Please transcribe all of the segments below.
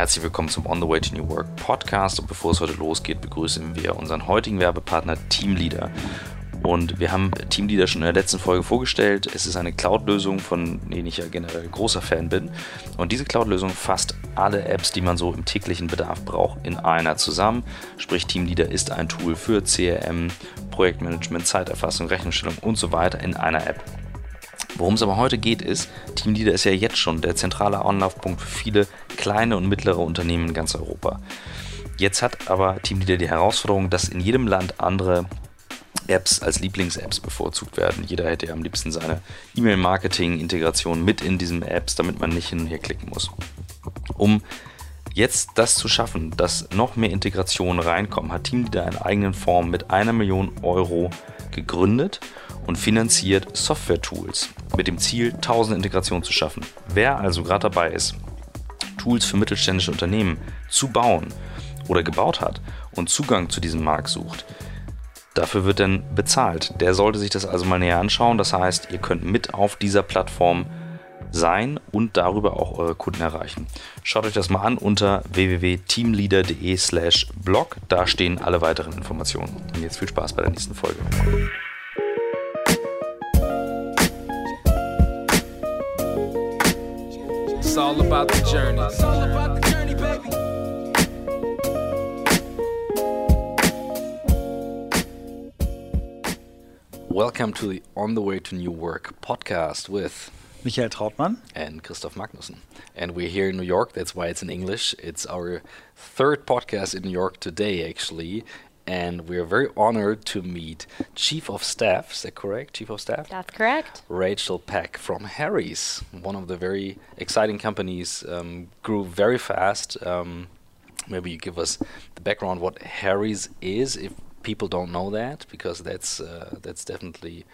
Herzlich willkommen zum On the Way to New Work Podcast. Und bevor es heute losgeht, begrüßen wir unseren heutigen Werbepartner Teamleader. Und wir haben Teamleader schon in der letzten Folge vorgestellt. Es ist eine Cloud-Lösung, von denen ich ja generell großer Fan bin. Und diese Cloud-Lösung fasst alle Apps, die man so im täglichen Bedarf braucht, in einer zusammen. Sprich, Teamleader ist ein Tool für CRM, Projektmanagement, Zeiterfassung, Rechnungsstellung und so weiter in einer App. Worum es aber heute geht, ist, Teamleader ist ja jetzt schon der zentrale Anlaufpunkt für viele kleine und mittlere Unternehmen in ganz Europa. Jetzt hat aber Teamleader die Herausforderung, dass in jedem Land andere Apps als Lieblings-Apps bevorzugt werden. Jeder hätte ja am liebsten seine E-Mail-Marketing-Integration mit in diesen Apps, damit man nicht hin und her klicken muss. Um jetzt das zu schaffen, dass noch mehr Integrationen reinkommen, hat Teamleader eine eigene Form mit einer Million Euro gegründet und finanziert Software-Tools mit dem Ziel, 1000 Integrationen zu schaffen. Wer also gerade dabei ist, Tools für mittelständische Unternehmen zu bauen oder gebaut hat und Zugang zu diesem Markt sucht, dafür wird dann bezahlt. Der sollte sich das also mal näher anschauen. Das heißt, ihr könnt mit auf dieser Plattform sein und darüber auch eure Kunden erreichen. Schaut euch das mal an unter www.teamleader.de/blog. Da stehen alle weiteren Informationen. Und jetzt viel Spaß bei der nächsten Folge. It's all about the journey. It's all about the journey, baby. Welcome to the On the Way to New Work podcast with Michael Trautmann and Christoph Magnussen. And we're here in New York. That's why it's in English. It's our third podcast in New York today, actually and we are very honored to meet Chief of Staff. Is that correct? Chief of Staff? That's correct. Rachel Peck from Harry's, one of the very exciting companies, um, grew very fast. Um, maybe you give us the background what Harry's is, if people don't know that, because that's uh, that's definitely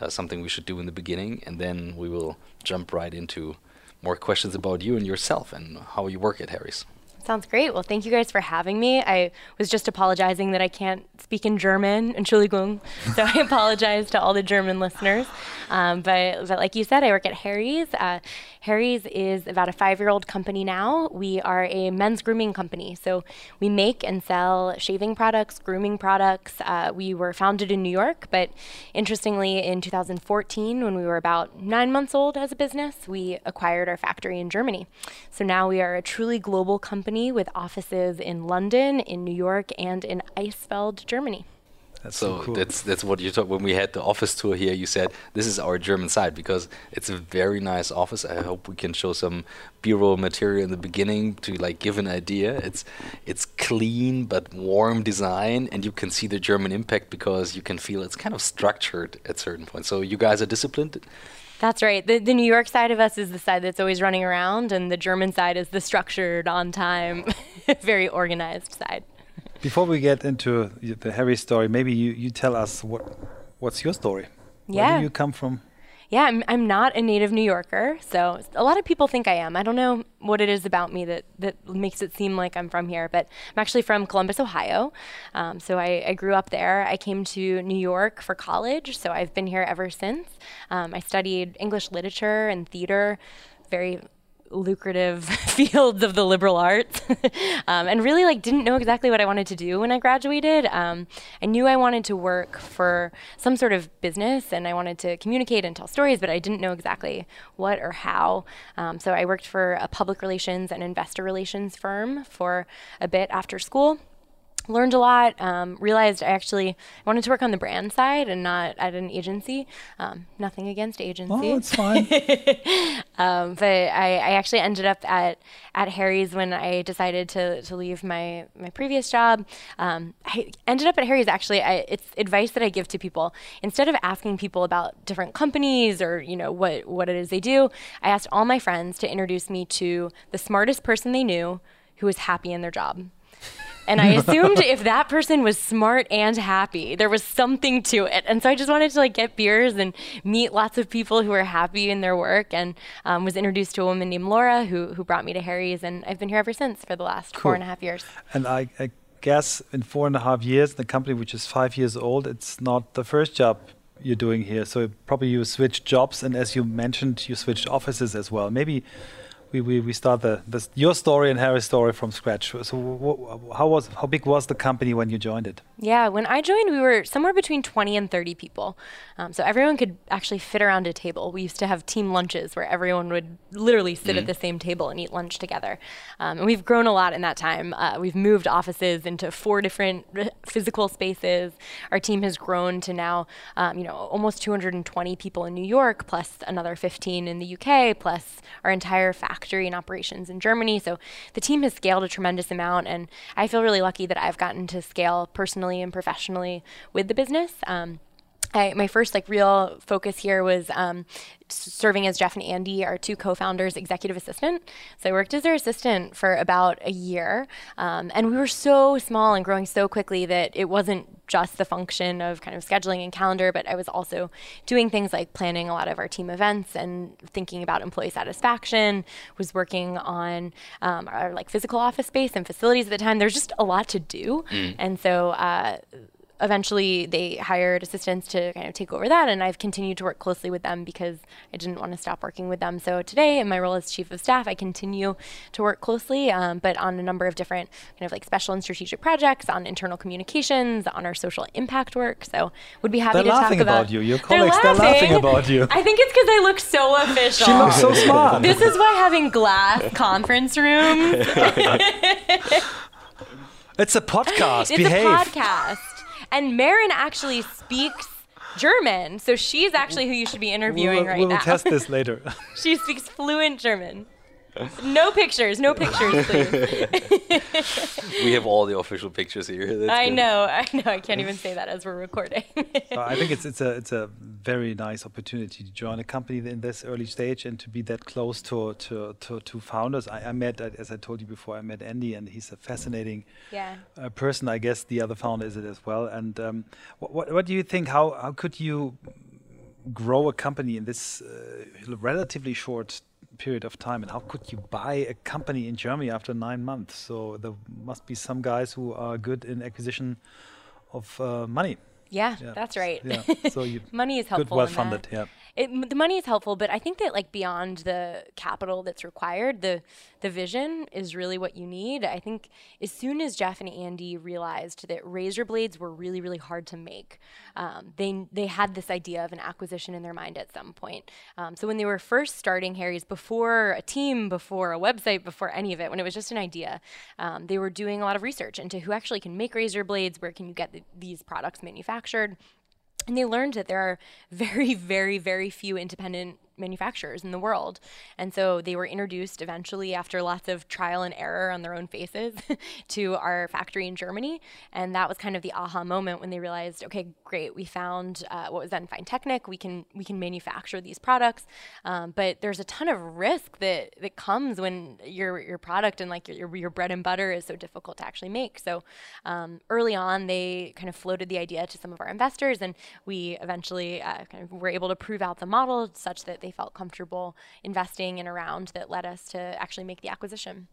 uh, something we should do in the beginning, and then we will jump right into more questions about you and yourself and how you work at Harry's. Sounds great. Well, thank you guys for having me. I was just apologizing that I can't speak in German, Entschuldigung. So I apologize to all the German listeners. Um, but, but, like you said, I work at Harry's. Uh, Harry's is about a five year old company now. We are a men's grooming company. So we make and sell shaving products, grooming products. Uh, we were founded in New York, but interestingly, in 2014, when we were about nine months old as a business, we acquired our factory in Germany. So now we are a truly global company company with offices in London, in New York, and in Eisfeld, Germany. That's so, so cool. that's that's what you talked when we had the office tour here. You said this is our German side because it's a very nice office. I hope we can show some B-roll material in the beginning to like give an idea. It's it's clean but warm design, and you can see the German impact because you can feel it's kind of structured at certain points. So you guys are disciplined. That's right. The, the New York side of us is the side that's always running around, and the German side is the structured, on time, very organized side. Before we get into the Harry story, maybe you, you tell us what what's your story. Yeah. Where do you come from? Yeah, I'm, I'm not a native New Yorker. So a lot of people think I am. I don't know what it is about me that, that makes it seem like I'm from here, but I'm actually from Columbus, Ohio. Um, so I, I, grew up there. I came to New York for college, so I've been here ever since. Um, I studied English literature and theater very lucrative fields of the liberal arts. Um, and really like didn't know exactly what i wanted to do when i graduated. Um, i knew i wanted to work for some sort of business and i wanted to communicate and tell stories but i didn't know exactly what or how. Um, so i worked for a public relations and investor relations firm for a bit after school learned a lot. Um, realized I actually wanted to work on the brand side and not at an agency. Um, nothing against agency. Oh, it's fine. um, but I, I, actually ended up at at Harry's when I decided to to leave my my previous job. Um, I ended up at Harry's. Actually, I, it's advice that I give to people instead of asking people about different companies or you know what what it is they do. I asked all my friends to introduce me to the smartest person they knew who was happy in their job. And I assumed if that person was smart and happy, there was something to it. And so I just wanted to like get beers and meet lots of people who were happy in their work. And um, was introduced to a woman named Laura who who brought me to Harry's, and I've been here ever since for the last cool. four and a half years. And I, I guess in four and a half years, the company which is five years old, it's not the first job you're doing here. So probably you switched jobs, and as you mentioned, you switched offices as well. Maybe we, we, we start the, the your story and Harry's story from scratch. So how was how big was the company when you joined it? Yeah, when I joined, we were somewhere between 20 and 30 people. Um, so everyone could actually fit around a table. We used to have team lunches where everyone would literally sit mm-hmm. at the same table and eat lunch together. Um, and we've grown a lot in that time. Uh, we've moved offices into four different physical spaces. Our team has grown to now, um, you know, almost 220 people in New York, plus another 15 in the UK, plus our entire factory and operations in Germany. So the team has scaled a tremendous amount, and I feel really lucky that I've gotten to scale personally personally and professionally with the business. Um, I, my first like real focus here was um, serving as Jeff and Andy, our two co-founders, executive assistant. So I worked as their assistant for about a year, um, and we were so small and growing so quickly that it wasn't just the function of kind of scheduling and calendar, but I was also doing things like planning a lot of our team events and thinking about employee satisfaction. Was working on um, our like physical office space and facilities at the time. There's just a lot to do, mm. and so. Uh, eventually they hired assistants to kind of take over that and I've continued to work closely with them because I didn't want to stop working with them. So today in my role as chief of staff, I continue to work closely, um, but on a number of different kind of like special and strategic projects, on internal communications, on our social impact work. So would be happy they're to talk about, about you. Your colleagues, they're laughing, they're laughing about you. I think it's because I look so official. she looks so smart. this is why having glass conference rooms. it's a podcast. It's Behave. a podcast. And Marin actually speaks German, so she's actually who you should be interviewing we'll, right we'll now. We'll test this later. she speaks fluent German. No pictures, no pictures, please. we have all the official pictures here. That's I good. know, I know. I can't even say that as we're recording. I think it's it's a it's a very nice opportunity to join a company in this early stage and to be that close to to to, to founders. I, I, met, as I told you before, I met Andy, and he's a fascinating yeah. uh, person. I guess the other founder is it as well. And um, what, what what do you think? How how could you grow a company in this uh, relatively short period of time. And how could you buy a company in Germany after nine months? So there must be some guys who are good in acquisition of uh, money. Yeah, yeah, that's right. Yeah. So you money is helpful. Good, well funded. Yeah it, the money is helpful, but I think that like beyond the capital that's required, the the vision is really what you need. I think as soon as Jeff and Andy realized that razor blades were really really hard to make, um, they they had this idea of an acquisition in their mind at some point. Um, so when they were first starting Harry's, before a team, before a website, before any of it, when it was just an idea, um, they were doing a lot of research into who actually can make razor blades, where can you get the, these products manufactured. And they learned that there are very, very, very few independent manufacturers in the world. And so they were introduced eventually after lots of trial and error on their own faces to our factory in Germany. And that was kind of the aha moment when they realized, okay, great, we found uh, what was then Fine We can we can manufacture these products, um, but there's a ton of risk that that comes when your your product and like your your bread and butter is so difficult to actually make. So um, early on, they kind of floated the idea to some of our investors, and we eventually uh, kind of were able to prove out the model such that they felt comfortable investing in a round that led us to actually make the acquisition.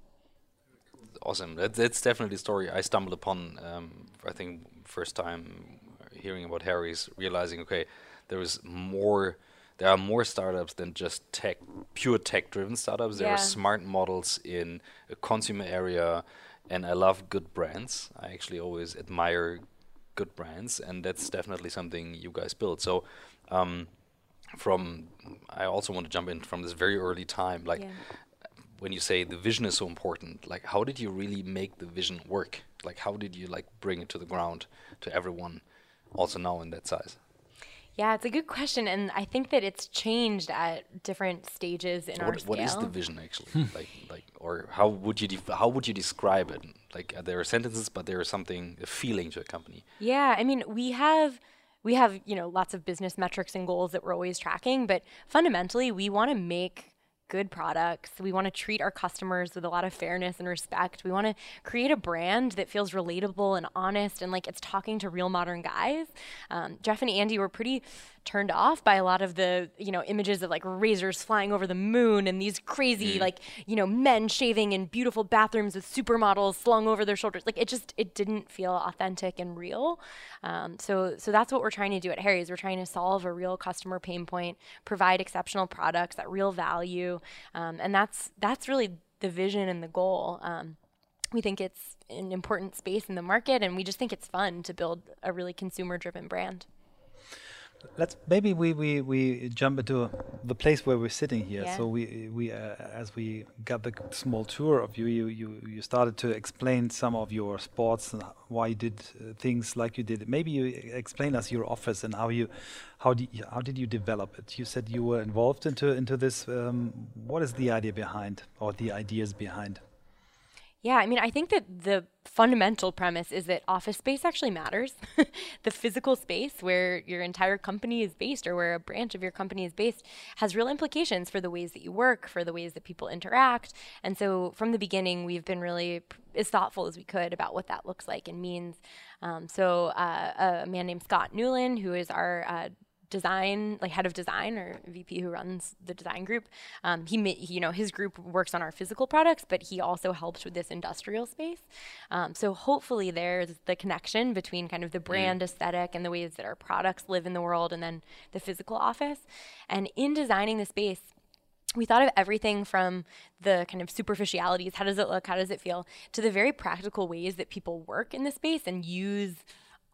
Awesome. That's, that's definitely a story I stumbled upon. Um, I think first time hearing about Harry's, realizing okay, there is more. There are more startups than just tech, pure tech-driven startups. There yeah. are smart models in a consumer area, and I love good brands. I actually always admire good brands, and that's definitely something you guys build. So. Um, from I also want to jump in from this very early time like yeah. when you say the vision is so important like how did you really make the vision work like how did you like bring it to the ground to everyone also now in that size yeah, it's a good question, and I think that it's changed at different stages in so our what, scale. What is the vision actually? Hmm. like, like, or how would you how would you describe it? Like, there are sentences, but there is something, a feeling to a company. Yeah, I mean, we have we have, you know, lots of business metrics and goals that we're always tracking, but fundamentally we want to make good products. We want to treat our customers with a lot of fairness and respect. We want to create a brand that feels relatable and honest and like it's talking to real modern guys. Um, Jeff and Andy were pretty turned off by a lot of the you know images of like razors flying over the moon and these crazy mm. like you know men shaving in beautiful bathrooms with supermodels slung over their shoulders. Like it just it didn't feel authentic and real. Um, so so that's what we're trying to do at Harry's. We're trying to solve a real customer pain point, provide exceptional products at real value, um, and that's that's really the vision and the goal. Um, we think it's an important space in the market, and we just think it's fun to build a really consumer driven brand. Let's maybe we, we, we jump into the place where we're sitting here. Yeah. So we we uh, as we got the small tour of you, you you you started to explain some of your sports and why you did uh, things like you did. Maybe you explain us your office and how you how did you, how did you develop it? You said you were involved into into this. Um, what is the idea behind or the ideas behind? Yeah, I mean, I think that the fundamental premise is that office space actually matters. the physical space where your entire company is based or where a branch of your company is based has real implications for the ways that you work, for the ways that people interact. And so from the beginning, we've been really as thoughtful as we could about what that looks like and means. Um, so uh, a man named Scott Newland, who is our uh, design, like head of design or VP who runs the design group. Um, he, you know, his group works on our physical products, but he also helps with this industrial space. Um, so hopefully there's the connection between kind of the brand mm. aesthetic and the ways that our products live in the world, and then the physical office. And in designing the space, we thought of everything from the kind of superficialities, how does it look, how does it feel, to the very practical ways that people work in the space and use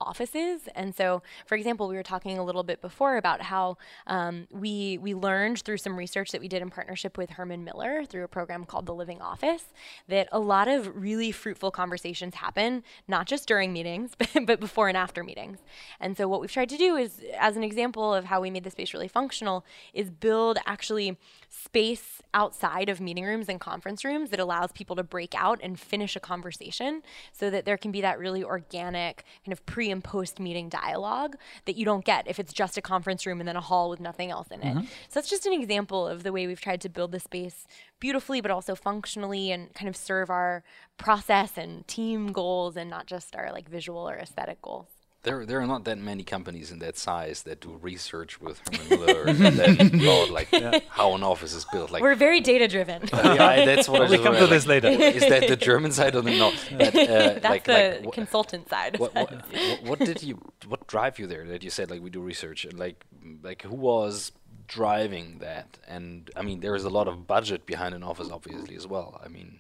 offices. And so, for example, we were talking a little bit before about how um, we we learned through some research that we did in partnership with Herman Miller through a program called the Living Office that a lot of really fruitful conversations happen not just during meetings but before and after meetings. And so, what we've tried to do is, as an example of how we made the space really functional, is build actually space outside of meeting rooms and conference rooms that allows people to break out and finish a conversation, so that there can be that really organic kind of pre and post meeting dialogue that you don't get if it's just a conference room and then a hall with nothing else in it. Mm-hmm. So that's just an example of the way we've tried to build the space beautifully, but also functionally and kind of serve our process and team goals and not just our like visual or aesthetic goals. There, there are not that many companies in that size that do research with Herman Miller and then about like yeah. how an office is built. Like we're very data driven. Uh, yeah, that's what I we come to like, this later. Is that the German side or the no? That, uh, that's like, the like, consultant side. What, what, what, did you? What drive you there? That you said like we do research and like like who was driving that? And I mean, there is a lot of budget behind an office, obviously as well. I mean.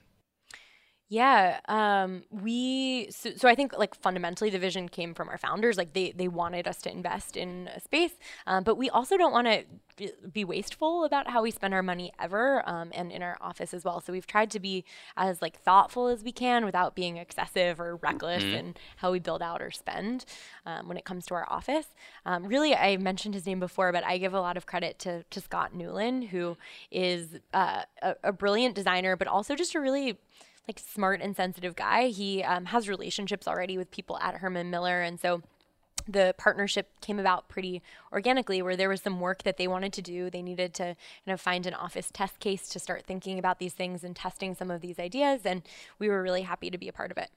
Yeah, um, we so, so I think like fundamentally the vision came from our founders. Like they they wanted us to invest in a space, um, but we also don't want to be wasteful about how we spend our money ever, um, and in our office as well. So we've tried to be as like thoughtful as we can without being excessive or reckless mm-hmm. in how we build out or spend um, when it comes to our office. Um, really, I mentioned his name before, but I give a lot of credit to to Scott Newland, who is uh, a, a brilliant designer, but also just a really like smart and sensitive guy. He um, has relationships already with people at Herman Miller, and so the partnership came about pretty organically where there was some work that they wanted to do. They needed to kind of find an office test case to start thinking about these things and testing some of these ideas and we were really happy to be a part of it.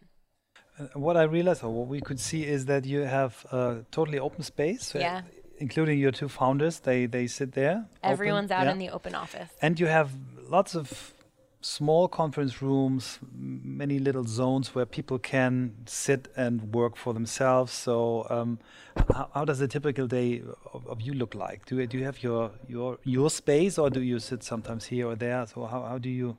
Uh, what i realized or what we could see is that you have a totally open space yeah. uh, including your two founders. They they sit there everyone's open, out yeah. in the open office. And you have lots of small conference rooms, many little zones where people can sit and work for themselves. So, um, how, how, does a typical day of, of, you look like? Do, do you have your, your your space, or do you sit sometimes here or there? So, how, how do you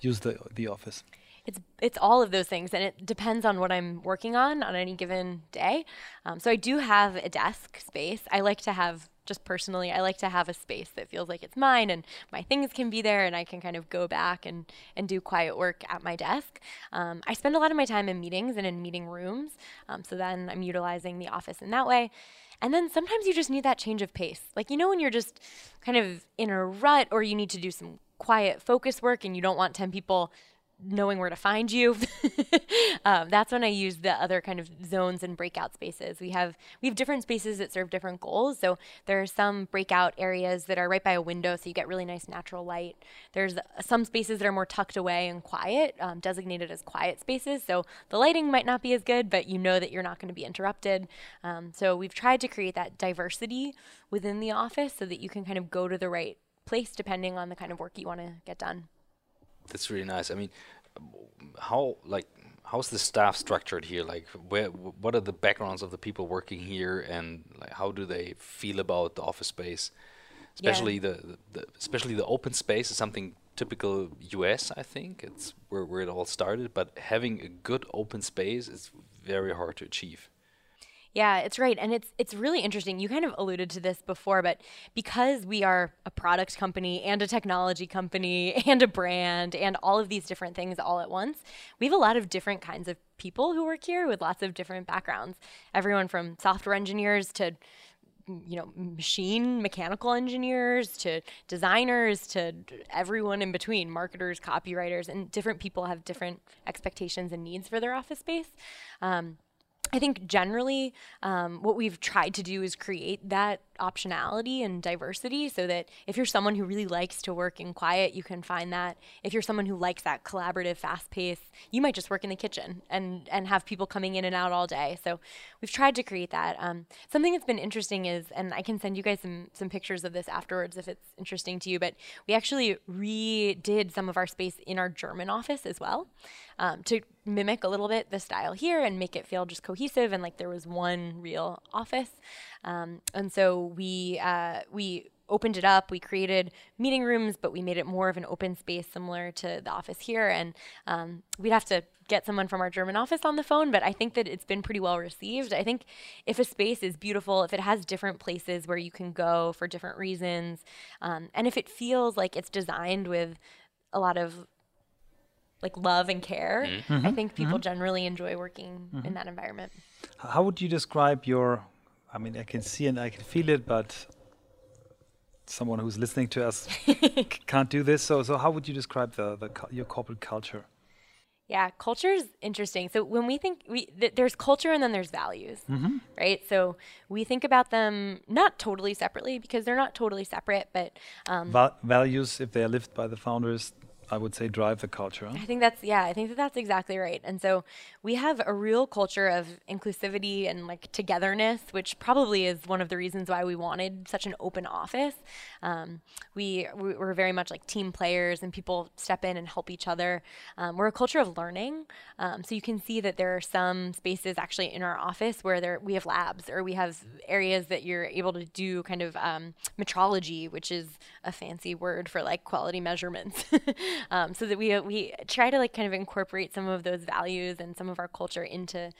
use the the office? It's it's all of those things, and it depends on what I'm working on on any given day. Um, so I do have a desk space. I like to have just personally, I like to have a space that feels like it's mine and my things can be there and I can kind of go back and, and do quiet work at my desk. Um, I spend a lot of my time in meetings and in meeting rooms. Um, so then I'm utilizing the office in that way. And then sometimes you just need that change of pace. Like, you know, when you're just kind of in a rut or you need to do some quiet focus work and you don't want 10 people knowing where to find you. um, that's when I use the other kind of zones and breakout spaces. We have we have different spaces that serve different goals. So there are some breakout areas that are right by a window, so you get really nice natural light. There's some spaces that are more tucked away and quiet, um, designated as quiet spaces. So the lighting might not be as good, but you know that you're not going to be interrupted. Um, so we've tried to create that diversity within the office so that you can kind of go to the right place depending on the kind of work you want to get done. That's really nice. I mean, how like how's the staff structured here? Like, where what are the backgrounds of the people working here, and like how do they feel about the office space? Especially yeah. the, the, especially the open space is something typical US. I think it's where where it all started. But having a good open space is very hard to achieve. Yeah, it's right. And it's it's really interesting. You kind of alluded to this before, but because we are a product company and a technology company and a brand and all of these different things all at once, we have a lot of different kinds of people who work here with lots of different backgrounds. Everyone from software engineers to you know machine mechanical engineers to designers to everyone in between marketers copywriters and different people have different expectations and needs for their office space um, I think generally um, what we've tried to do is create that optionality and diversity so that if you're someone who really likes to work in quiet, you can find that. If you're someone who likes that collaborative, fast pace, you might just work in the kitchen and, and have people coming in and out all day. So we've tried to create that. Um, something that's been interesting is, and I can send you guys some, some pictures of this afterwards if it's interesting to you, but we actually redid some of our space in our German office as well um, to mimic a little bit the style here and make it feel just cohesive and like there was one real office. Um, and so we uh, we opened it up. We created meeting rooms, but we made it more of an open space, similar to the office here. And um, we'd have to get someone from our German office on the phone, but I think that it's been pretty well received. I think if a space is beautiful, if it has different places where you can go for different reasons, um, and if it feels like it's designed with a lot of like love and care, mm-hmm. I think people mm-hmm. generally enjoy working mm-hmm. in that environment. How would you describe your I mean, I can see and I can feel it, but someone who's listening to us can't do this. So, so how would you describe the, the your corporate culture? Yeah, culture is interesting. So when we think we th- there's culture and then there's values, mm-hmm. right? So we think about them not totally separately because they're not totally separate, but um, Va- values if they are lived by the founders I would say drive the culture. I think that's yeah, I think that that's exactly right. And so we have a real culture of inclusivity and like togetherness, which probably is one of the reasons why we wanted such an open office. Um, we we're very much like team players, and people step in and help each other. Um, we're a culture of learning, um, so you can see that there are some spaces actually in our office where there we have labs or we have areas that you're able to do kind of um, metrology, which is a fancy word for like quality measurements. um, so that we we try to like kind of incorporate some of those values and some of our culture into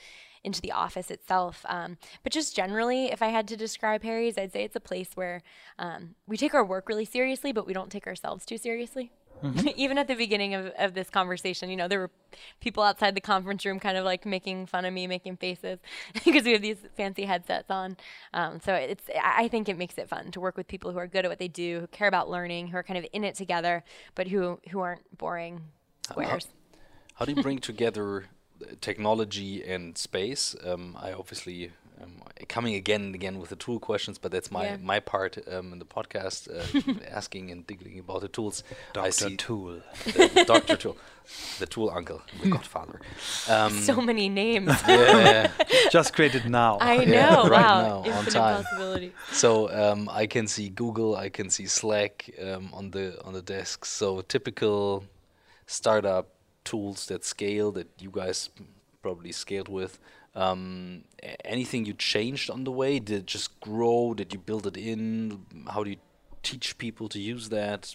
into the office itself. Um, but just generally, if I had to describe Harry's, I'd say it's a place where um, we take our work really seriously, but we don't take ourselves too seriously. Mm-hmm. Even at the beginning of, of this conversation, you know, there were people outside the conference room kind of like making fun of me, making faces because we have these fancy headsets on. Um, so it's, I think it makes it fun to work with people who are good at what they do, who care about learning, who are kind of in it together, but who, who aren't boring squares. How, how do you bring together technology and space. Um, I obviously um, coming again and again with the tool questions, but that's my yeah. my part um, in the podcast, uh, asking and digging about the tools. Doctor Tool, Doctor Tool, the Tool Uncle, the Godfather. Um, so many names. Yeah, just created now. I know. Yeah, right wow, now, on time. So um, I can see Google, I can see Slack um, on the on the desk. So typical startup tools that scale that you guys probably scaled with. Um, anything you changed on the way? Did it just grow? Did you build it in? How do you teach people to use that?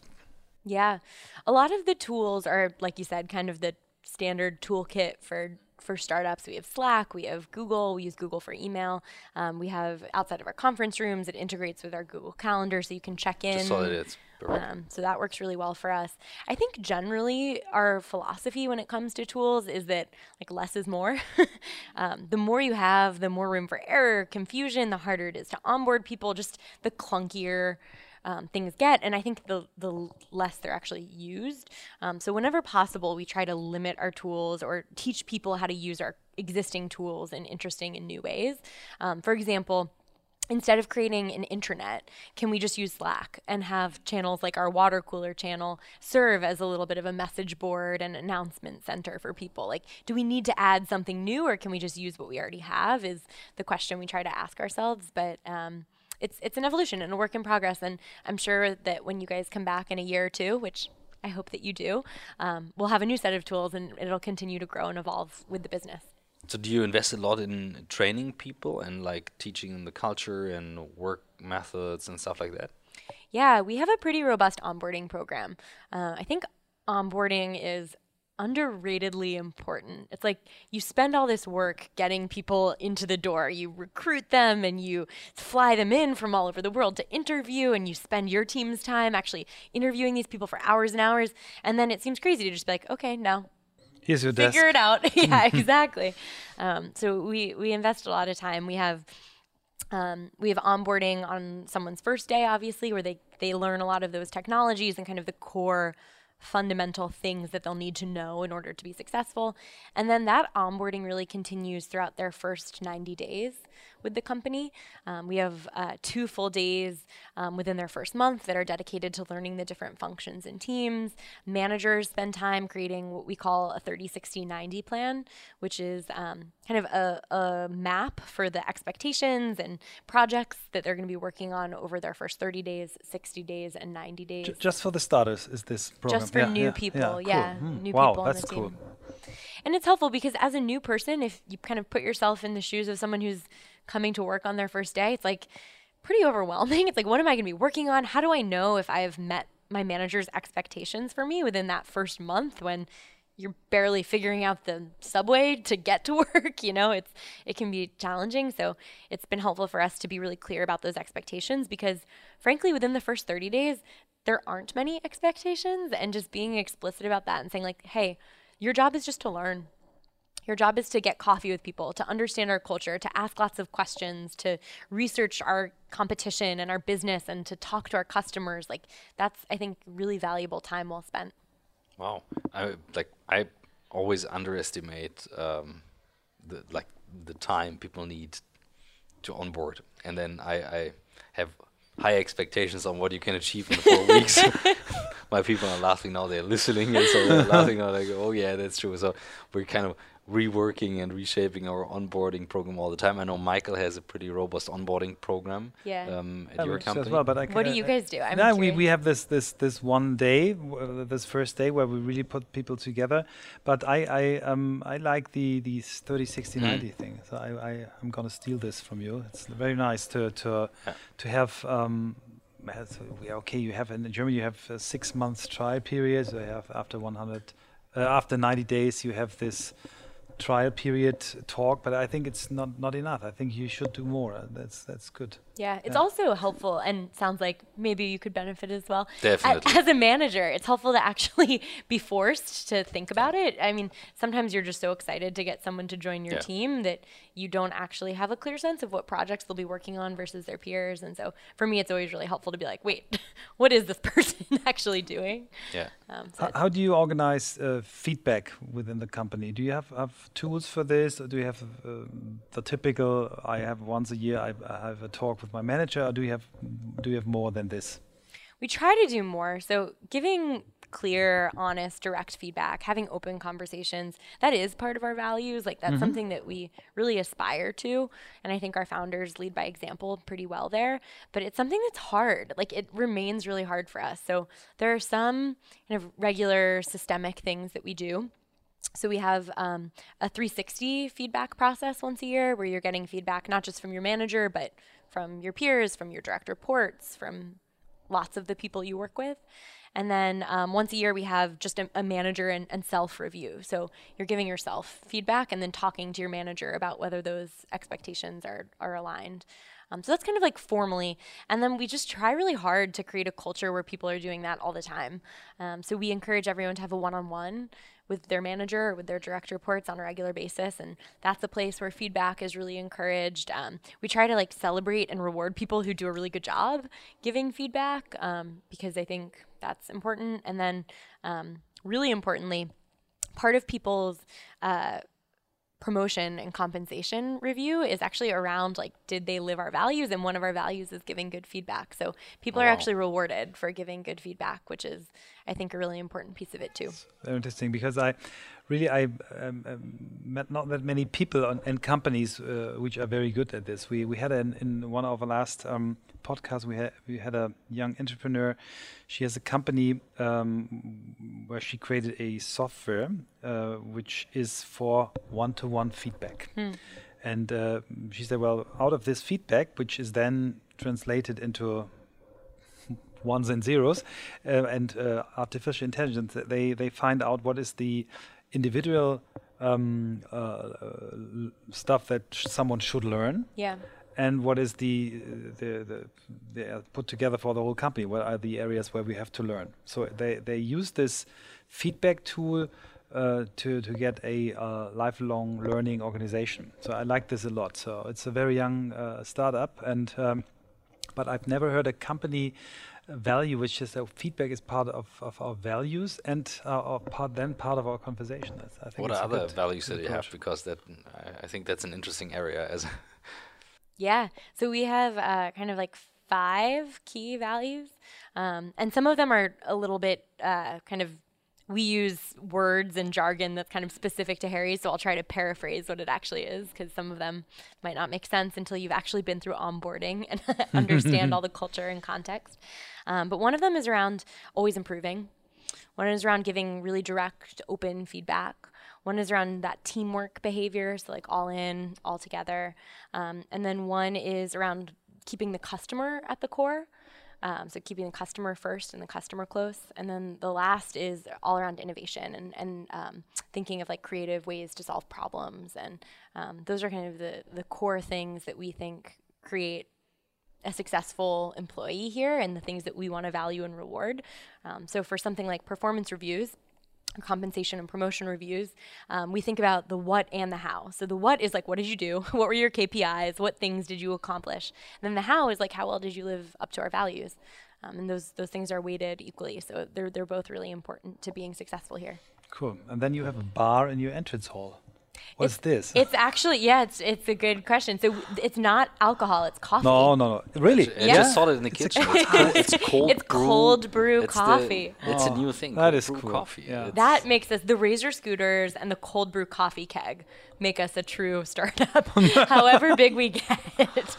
Yeah, a lot of the tools are, like you said, kind of the standard toolkit for for startups. We have Slack, we have Google, we use Google for email. Um, we have outside of our conference rooms, it integrates with our Google Calendar so you can check in. Just it is. Um, so that works really well for us. I think generally our philosophy when it comes to tools is that like less is more. um, the more you have, the more room for error, confusion, the harder it is to onboard people, just the clunkier um, things get, and I think the the less they're actually used. Um, so whenever possible, we try to limit our tools or teach people how to use our existing tools in interesting and new ways. Um, for example instead of creating an intranet, can we just use Slack and have channels like our water cooler channel serve as a little bit of a message board and announcement center for people? Like, do we need to add something new or can we just use what we already have? Is the question we try to ask ourselves. But, um, it's, it's an evolution and a work in progress. And I'm sure that when you guys come back in a year or two, which I hope that you do, um, we'll have a new set of tools and it'll continue to grow and evolve with the business. So do you invest a lot in training people and like teaching them the culture and work methods and stuff like that? Yeah, we have a pretty robust onboarding program. Uh, I think onboarding is underratedly important. It's like you spend all this work getting people into the door. You recruit them and you fly them in from all over the world to interview and you spend your team's time actually interviewing these people for hours and hours and then it seems crazy to just be like, "Okay, now Here's your figure desk. it out. yeah, exactly. Um, so we we invest a lot of time. We have um, we have onboarding on someone's first day, obviously, where they they learn a lot of those technologies and kind of the core fundamental things that they'll need to know in order to be successful. And then that onboarding really continues throughout their first 90 days with the company. Um, we have uh, two full days um, within their first month that are dedicated to learning the different functions and teams. Managers spend time creating what we call a 30, 60, 90 plan, which is um, kind of a, a map for the expectations and projects that they're going to be working on over their first 30 days, 60 days, and 90 days. J- just for the starters, is this program? Just for yeah, new yeah, people, yeah, yeah, cool. Mm, new wow, people on that's the cool. team. And it's helpful because as a new person, if you kind of put yourself in the shoes of someone who's coming to work on their first day, it's like pretty overwhelming. It's like, what am I going to be working on? How do I know if I've met my manager's expectations for me within that first month when you're barely figuring out the subway to get to work you know it's it can be challenging so it's been helpful for us to be really clear about those expectations because frankly within the first 30 days there aren't many expectations and just being explicit about that and saying like hey your job is just to learn your job is to get coffee with people, to understand our culture, to ask lots of questions, to research our competition and our business, and to talk to our customers. Like, that's, I think, really valuable time well spent. Wow, I like I always underestimate um, the like the time people need to onboard, and then I, I have high expectations on what you can achieve in four weeks. My people are laughing now; they're listening, and so they're laughing now. Like, oh yeah, that's true. So we're kind of reworking and reshaping our onboarding program all the time. I know Michael has a pretty robust onboarding program Yeah. um, at Yeah, your we should as well, but I What do you guys do? I'm no, we, curious. we have this this this one day, this first day where we really put people together. But I I um I like the the 30 60 Mm. 90 thing. So I, I I'm gonna steal this from you. It's very nice to to Yeah. to have um. so Okay, you have in Germany you have a six months trial period. So you have after 100, uh, after 90 days you have this trial period talk. But I think it's not not enough. I think you should do more. That's that's good. Yeah, it's Yeah. also helpful and sounds like maybe you could benefit as well. A- Definitely. As a manager, it's helpful to actually be forced to think about it. I mean, sometimes you're just so excited to get someone to join your Yeah. team that you don't actually have a clear sense of what projects they'll be working on versus their peers. And so for me, it's always really helpful to be like, wait, what is this person actually doing? Yeah. Um, so How, how do you organize uh, feedback within the company? Do you have, have tools for this? Or do you have um, the typical? I have once a year. I, I have a talk with my manager. Or do you have do you have more than this? we try to do more. So giving clear, honest, direct feedback, having open conversations, that is part of our values. Like that's something that we really aspire to. And I think our founders lead by example pretty well there. But it's something that's hard. Like it remains really hard for us. So there are some kind of regular systemic things that we do. So we have um, a 360 feedback process once a year where you're getting feedback not just from your manager, but from your peers, from your direct reports, from lots of the people you work with. And then um, once a year, we have just a, a manager and, and self review. So you're giving yourself feedback and then talking to your manager about whether those expectations are, are aligned. Um, so that's kind of like formally. And then we just try really hard to create a culture where people are doing that all the time. Um, so we encourage everyone to have a one on one with their manager or with their direct reports on a regular basis. And that's a place where feedback is really encouraged. Um, we try to like celebrate and reward people who do a really good job giving feedback um, because I think that's important. And then, um, really importantly, part of people's uh, promotion and compensation review is actually around like did they live our values? And one of our values is giving good feedback. So people oh, are actually rewarded for giving good feedback which is i think a really important piece of it too. Interesting because i really I um, um, met not that many people on, and companies uh, which are very good at this. We we had an, in one of our last um, podcasts we had we had a young entrepreneur. She has a company um, where she created a software uh, which is for one-to-one feedback. Hmm. And uh, she said, well, out of this feedback, which is then translated into ones and zeros uh, and uh, artificial intelligence they they find out what is the individual um, uh, uh, stuff that sh someone should learn. Yeah. And what is the the, the the put together for the whole company? What are the areas where we have to learn? So they they use this feedback tool uh, to to get a uh, lifelong learning organization. So I like this a lot. So it's a very young uh, startup, and um, but I've never heard a company value, which is that feedback is part of, of our values and uh, part then part of our conversation. That's, I think what are other values that you have? Because that I, I, think that's an interesting area as. yeah, so we have uh, kind of like five key values, um, and some of them are a little bit uh, kind of we use words and jargon that's kind of specific to Harry, so I'll try to paraphrase what it actually is because some of them might not make sense until you've actually been through onboarding and understand all the culture and context. Um, but one of them is around always improving. One is around giving really direct, open feedback. One is around that teamwork behavior, so like all in, all together. Um, and then one is around keeping the customer at the core. Um, so keeping the customer first and the customer close. And then the last is all around innovation and, and um, thinking of like creative ways to solve problems. And um, those are kind of the, the core things that we think create a successful employee here and the things that we want to value and reward. Um, so for something like performance reviews, compensation and promotion reviews, um, we think about the what and the how. So the what is like, what did you do? what were your KPIs? What things did you accomplish? And then the how is like, how well did you live up to our values? Um, and those those things are weighted equally. So they're they're both really important to being successful here. Cool. And then you have a bar in your entrance hall. What's it's, this? It's actually yeah, it's it's a good question. So it's not alcohol, it's coffee. No, no, no. Really? Yeah. I just saw it in the it's kitchen. it's, cold, it's cold. It's brew. cold brew it's coffee. The, it's oh, a new thing. That is cool. coffee. Yeah. That makes us the Razor scooters and the cold brew coffee keg make us a true startup. however big we get.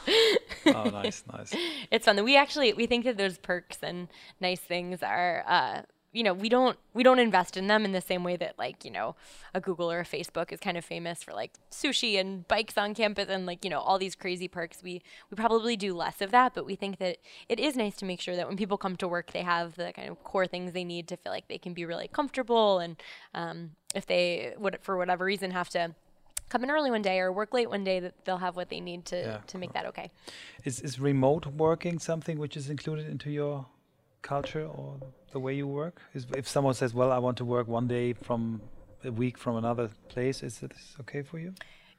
oh, nice, nice. It's fun. We actually we think that those perks and nice things are. Uh, you know we don't we don't invest in them in the same way that like you know a Google or a Facebook is kind of famous for like sushi and bikes on campus and like you know all these crazy perks. We we probably do less of that, but we think that it is nice to make sure that when people come to work, they have the kind of core things they need to feel like they can be really comfortable. And um, if they would for whatever reason have to come in early one day or work late one day that they'll have what they need to yeah, to make that okay. Is is remote working something which is included into your culture or the way you work? Is, if someone says, "Well, I want to work one day from a week from another place," is this okay for you?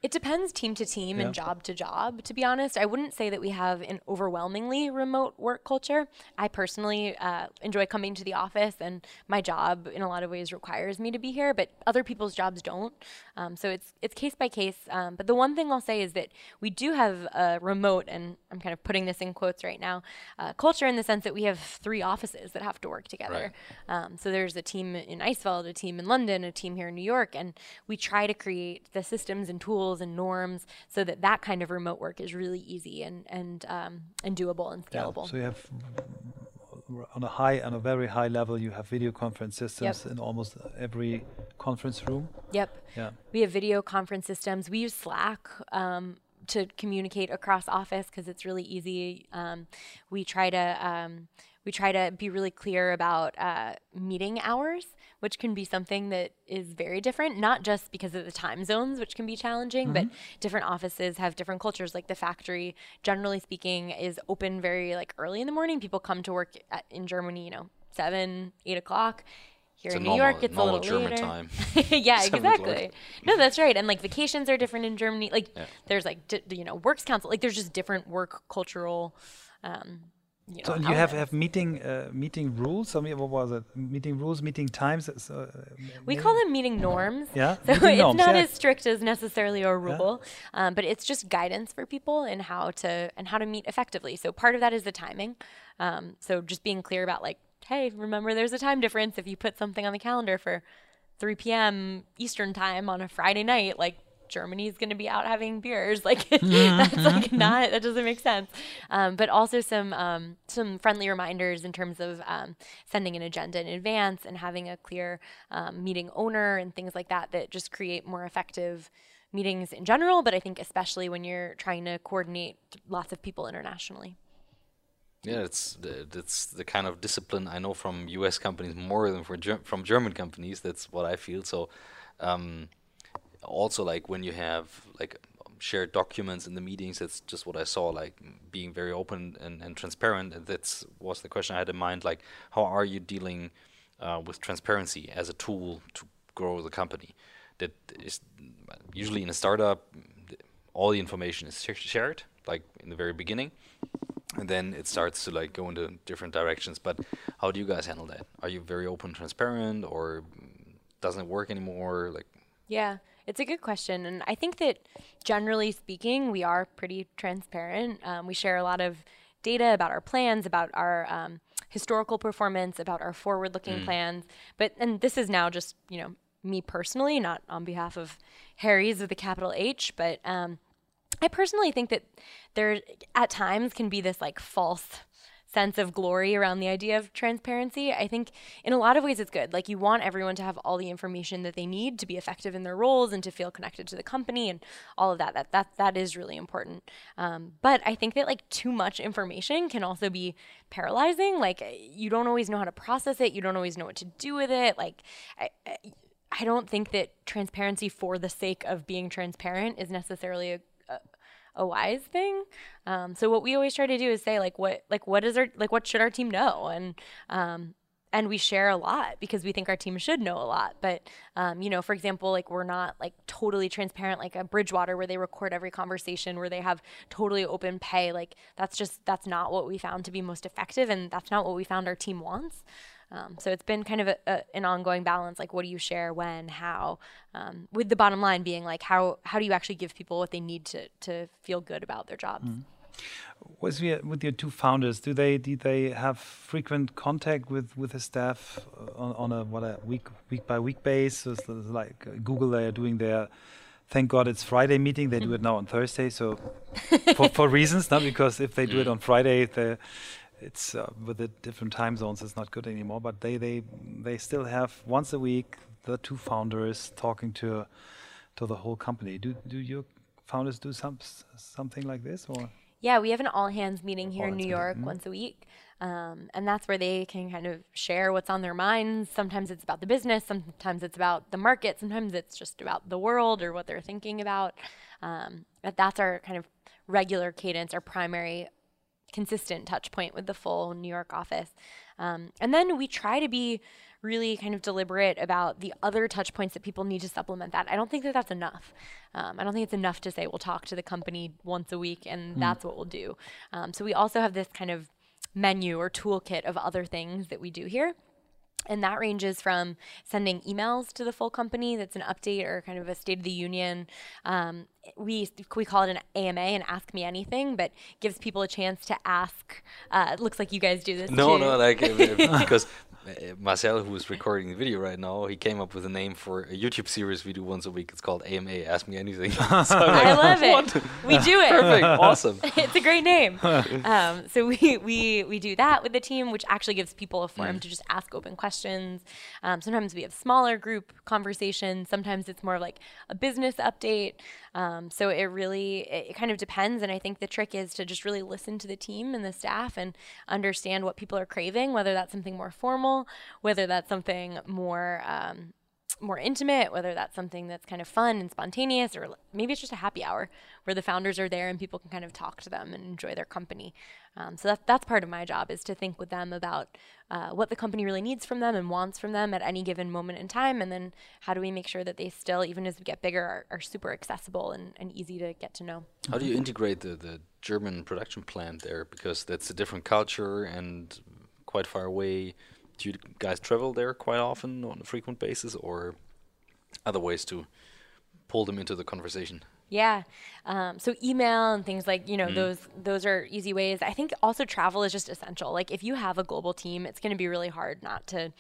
It depends team to team yeah. and job to job, to be honest. I wouldn't say that we have an overwhelmingly remote work culture. I personally uh, enjoy coming to the office, and my job, in a lot of ways, requires me to be here, but other people's jobs don't. Um, so it's it's case by case. Um, but the one thing I'll say is that we do have a remote, and I'm kind of putting this in quotes right now, uh, culture in the sense that we have three offices that have to work together. Right. Um, so there's a team in Eisfeld, a team in London, a team here in New York, and we try to create the systems and tools and norms so that that kind of remote work is really easy and and um, and doable and scalable. Yeah, so you have on a high on a very high level you have video conference systems yep. in almost every conference room. Yep. Yeah. We have video conference systems. We use Slack. Um, to communicate across office because it's really easy. Um, we try to um, we try to be really clear about uh, meeting hours. Which can be something that is very different, not just because of the time zones, which can be challenging, mm-hmm. but different offices have different cultures. Like the factory, generally speaking, is open very like early in the morning. People come to work at, in Germany, you know, seven, eight o'clock. Here in New normal, York, it's a little German later. time. yeah, exactly. No, that's right. And like vacations are different in Germany. Like yeah. there's like d- you know works council. Like there's just different work cultural. Um, you know, so you have have meeting uh, meeting rules. I mean, what was it? Meeting rules, meeting times. Uh, we call them meeting norms. Yeah. So it's norms, not yeah. as strict as necessarily a rule, yeah. um, but it's just guidance for people and how to and how to meet effectively. So part of that is the timing. Um, so just being clear about like hey, remember there's a time difference if you put something on the calendar for 3 p.m. Eastern time on a Friday night, like Germany's going to be out having beers. Like that's like not that doesn't make sense. Um, but also some um, some friendly reminders in terms of um, sending an agenda in advance and having a clear um, meeting owner and things like that that just create more effective meetings in general. But I think especially when you're trying to coordinate lots of people internationally. Yeah, it's the, it's the kind of discipline I know from U.S. companies more than from from German companies. That's what I feel. So, um, also like when you have like shared documents in the meetings, that's just what I saw. Like being very open and, and transparent. And that's was the question I had in mind. Like, how are you dealing uh, with transparency as a tool to grow the company? That is usually in a startup, all the information is shared, like in the very beginning and then it starts to like go into different directions. But how do you guys handle that? Are you very open, transparent, or doesn't it work anymore? Like, yeah, it's a good question, and I think that generally speaking, we are pretty transparent. Um, we share a lot of data about our plans, about our um, historical performance, about our forward-looking mm. plans. But and this is now just you know me personally, not on behalf of Harry's with a capital H, but um, I personally think that there at times can be this like false sense of glory around the idea of transparency. I think in a lot of ways it's good. Like you want everyone to have all the information that they need to be effective in their roles and to feel connected to the company and all of that. That that that is really important. Um, but I think that like too much information can also be paralyzing. Like you don't always know how to process it. You don't always know what to do with it. Like. I, I don't think that transparency for the sake of being transparent is necessarily a a wise thing. Um, so what we always try to do is say like what like what is our like what should our team know and um, and we share a lot because we think our team should know a lot. But um, you know, for example, like we're not like totally transparent like a Bridgewater where they record every conversation where they have totally open pay. Like that's just that's not what we found to be most effective, and that's not what we found our team wants. Um, so it's been kind of a, a, an ongoing balance. Like, what do you share, when, how, um, with the bottom line being like, how how do you actually give people what they need to to feel good about their jobs? Mm. Was with your two founders? Do they do they have frequent contact with with the staff on, on a what a week week by week basis? Like Google, they are doing their thank God it's Friday meeting. They do it now on Thursday, so for, for reasons, not because if they do it mm. on Friday, the it's uh, with the different time zones it's not good anymore but they they they still have once a week the two founders talking to to the whole company do do your founders do some something like this or yeah we have an all hands meeting here all in new york meeting. once a week um, and that's where they can kind of share what's on their minds sometimes it's about the business sometimes it's about the market sometimes it's just about the world or what they're thinking about um, but that's our kind of regular cadence our primary consistent touch point with the full New York office. Um, and then we try to be really kind of deliberate about the other touch points that people need to supplement that. I don't think that that's enough. Um, I don't think it's enough to say we'll talk to the company once a week and mm. that's what we'll do. Um, so we also have this kind of menu or toolkit of other things that we do here. And that ranges from sending emails to the full company that's an update or kind of a state of the union. Um, we we call it an AMA, and Ask Me Anything, but gives people a chance to ask. Uh, it looks like you guys do this. No, too. no, like because Marcel, who is recording the video right now, he came up with a name for a YouTube series we do once a week. It's called AMA, Ask Me Anything. so I love it. We do it. Perfect. Awesome. it's a great name. Um, so we, we, we do that with the team, which actually gives people a forum mm. to just ask open questions. Um, sometimes we have smaller group conversations. Sometimes it's more like a business update. Um, so it really, it, it kind of depends. And I think the trick is to just really listen to the team and the staff and understand what people are craving, whether that's something more formal whether that's something more um, more intimate, whether that's something that's kind of fun and spontaneous, or maybe it's just a happy hour where the founders are there and people can kind of talk to them and enjoy their company. Um, so that, that's part of my job is to think with them about uh, what the company really needs from them and wants from them at any given moment in time, and then how do we make sure that they still, even as we get bigger, are, are super accessible and, and easy to get to know. How do you integrate the, the German production plant there? Because that's a different culture and quite far away do you guys travel there quite often on a frequent basis, or other ways to pull them into the conversation? Yeah. Um, so email and things like, you know, mm. those those are easy ways. I think also travel is just essential. Like if you have a global team, it's going to be really hard not to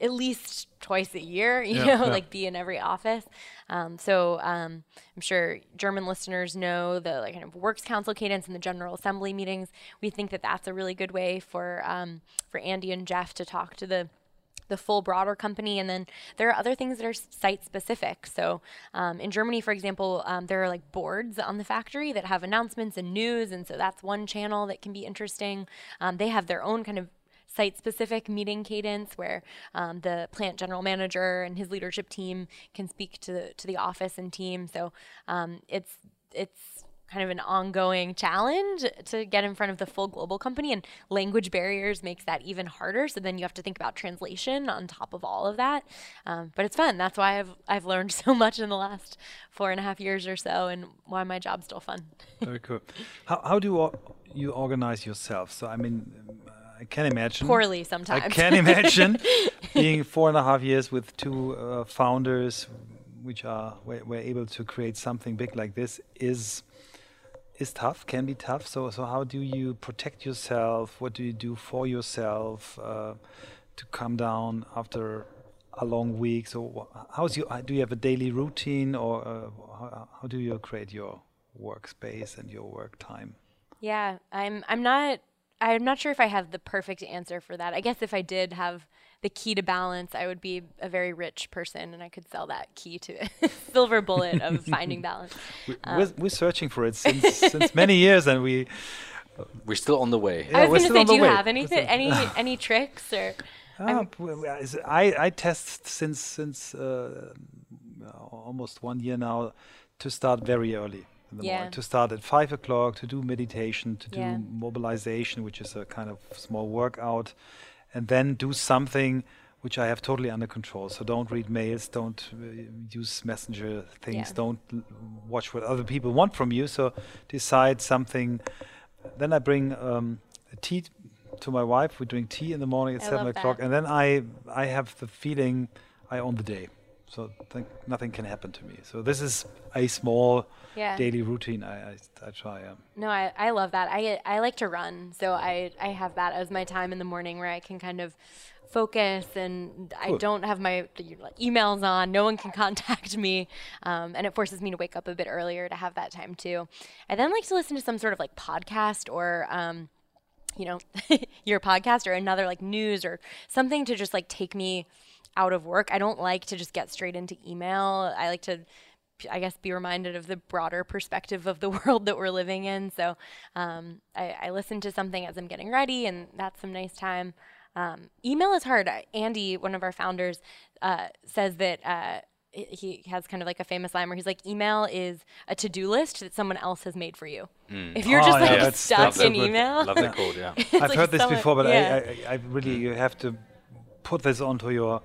at least twice a year, you yeah, know, yeah. like be in every office. Um, so um, I'm sure German listeners know the like kind of works council cadence and the General Assembly meetings. We think that that's a really good way for um, for Andy and Jeff to talk to the the full broader company. And then there are other things that are site specific. So um, in Germany, for example, um, there are like boards on the factory that have announcements and news. And so that's one channel that can be interesting. Um, they have their own kind of site specific meeting cadence where um, the plant general manager and his leadership team can speak to the, to the office and team. So um, it's it's kind of an ongoing challenge to get in front of the full global company and language barriers makes that even harder. So then you have to think about translation on top of all of that. Um, but it's fun. That's why I've, I've learned so much in the last four and a half years or so and why my job's still fun. Very cool. How, how do you organize yourself? So i mean I can imagine. Poorly sometimes. I can imagine being four and a half years with two uh, founders, which are were, were, able to create something big like this, is is tough. Can be tough. So so how do you protect yourself? What do you do for yourself uh, to come down after a long week? So how's you? Do you have a daily routine, or uh, how, how do you create your workspace and your work time? Yeah, I'm I'm not I'm not sure if I have the perfect answer for that. I guess if I did have the key to balance, I would be a very rich person and I could sell that key to a silver bullet of finding balance. We, um, we're, we're, searching for it since, since many years and we. We're still on the way. Yeah, I was going to say, do you way. have anything, any any tricks or? Uh, I I test since since uh, almost one year now to start very early in the yeah. morning. To start at five o'clock, to do meditation, to yeah. do mobilization, which is a kind of small workout, and then do something which I have totally under control. So don't read mails, don't uh, use messenger things, yeah. don't watch what other people want from you. So decide something. Then I bring um, tea to my wife. We drink tea in the morning at I seven o'clock, and then I I have the feeling I own the day so th- nothing can happen to me. So this is a small yeah. daily routine I, I, I try. Um. No, I, I love that. I I like to run, so I I have that as my time in the morning where I can kind of focus and I don't have my emails on. No one can contact me, um, and it forces me to wake up a bit earlier to have that time too. I then like to listen to some sort of like podcast or. Um, you know, your podcast or another like news or something to just like take me out of work. I don't like to just get straight into email. I like to I guess be reminded of the broader perspective of the world that we're living in. So um, I, I, listen to something as I'm getting ready, and that's some nice time. Um, email is hard. Andy, one of our founders, uh, says that. Uh, he has kind of like a famous line where he's like, email is a to-do list that someone else has made for you. Mm. If you're oh, just yeah, like that's, stuck that's in email, love the code. Yeah, I've like heard this before, but yeah. I, I, I, really you have to put this onto your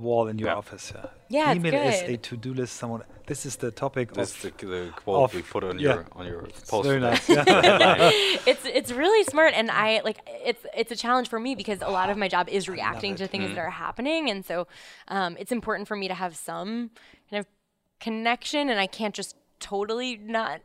wall in your yeah. office. Yeah. Yeah, Email is a to-do list. Someone. This is the topic. That's the, the quote we put on yeah. your on your post. Very nice. it's it's really smart, and I like it's it's a challenge for me because a lot of my job is reacting to things mm. that are happening, and so um, it's important for me to have some kind of connection, and I can't just totally not